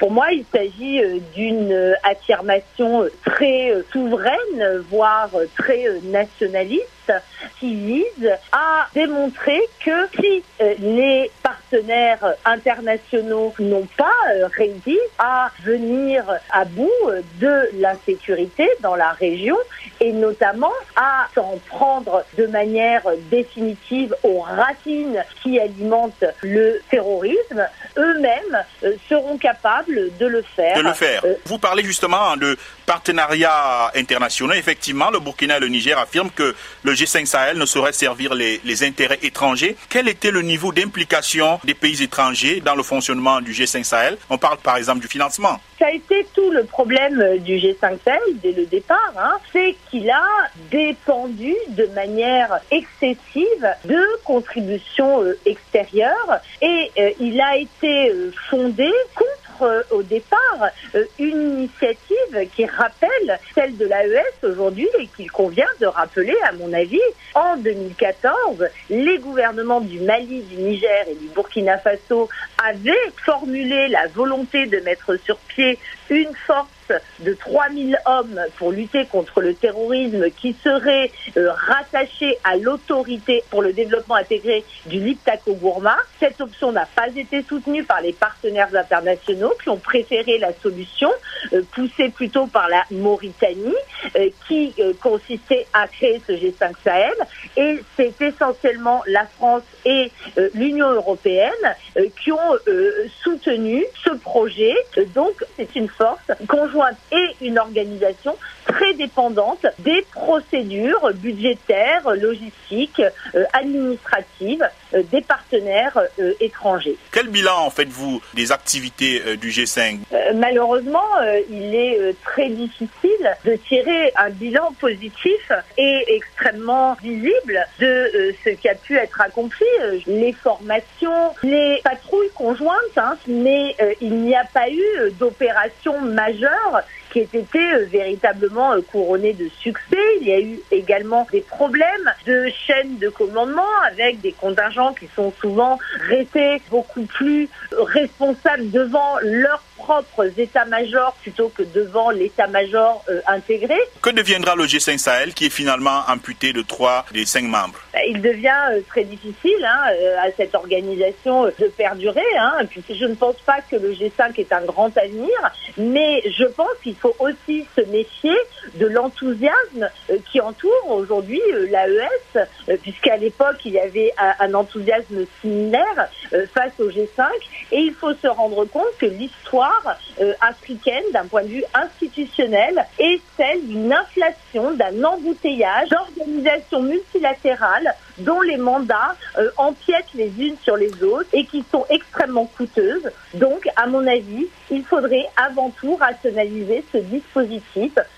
Pour moi, il s'agit d'une affirmation très souveraine, voire très nationaliste qui vise à démontrer que si les partenaires internationaux n'ont pas réussi à venir à bout de l'insécurité dans la région et notamment à s'en prendre de manière définitive aux racines qui alimentent le terrorisme, eux-mêmes euh, seront capables de le faire. De le faire. Euh, Vous parlez justement de partenariats internationaux. Effectivement, le Burkina et le Niger affirment que le G5 Sahel ne saurait servir les, intérêts étrangers. Quel était le niveau d'implication des pays étrangers dans le fonctionnement du G5 Sahel? On parle par exemple du financement. Ça a été tout le problème du G5 Sahel dès le départ, hein. c'est qu'il a dépendu de manière excessive de contributions euh, extérieures et euh, il a été euh, fondé contre au départ une initiative qui rappelle celle de l'AES aujourd'hui et qu'il convient de rappeler à mon avis. En 2014, les gouvernements du Mali, du Niger et du Burkina Faso avaient formulé la volonté de mettre sur pied une force de 3000 hommes pour lutter contre le terrorisme qui serait euh, rattaché à l'autorité pour le développement intégré du Liptako Gourma. Cette option n'a pas été soutenue par les partenaires internationaux qui ont préféré la solution euh, poussée plutôt par la Mauritanie euh, qui consistait à créer ce G5 Sahel et c'est essentiellement la France et l'Union européenne qui ont soutenu ce projet. Donc c'est une force conjointe et une organisation très dépendante des procédures budgétaires, logistiques, euh, administratives euh, des partenaires euh, étrangers. Quel bilan en faites-vous des activités du G5 Malheureusement, il est très difficile de tirer un bilan positif et extrêmement visible de ce qui a pu être accompli. Les formations, les patrouilles conjointes, hein, mais il n'y a pas eu d'opération majeure qui ait été véritablement couronné de succès. Il y a eu également des problèmes de chaîne de commandement avec des contingents qui sont souvent restés beaucoup plus responsables devant leur propres états-majors plutôt que devant l'état-major euh, intégré. Que deviendra le G5 Sahel qui est finalement amputé de trois des cinq membres? Bah, Il devient euh, très difficile hein, euh, à cette organisation de perdurer. Hein, puisque je ne pense pas que le G5 est un grand avenir, mais je pense qu'il faut aussi se méfier de l'enthousiasme qui entoure aujourd'hui l'AES, puisqu'à l'époque il y avait un enthousiasme similaire face au G5, et il faut se rendre compte que l'histoire euh, africaine d'un point de vue institutionnel est celle d'une inflation, d'un embouteillage d'organisations multilatérales dont les mandats euh, empiètent les unes sur les autres et qui sont extrêmement coûteuses. Donc, à mon avis, il faudrait avant tout rationaliser ce dispositif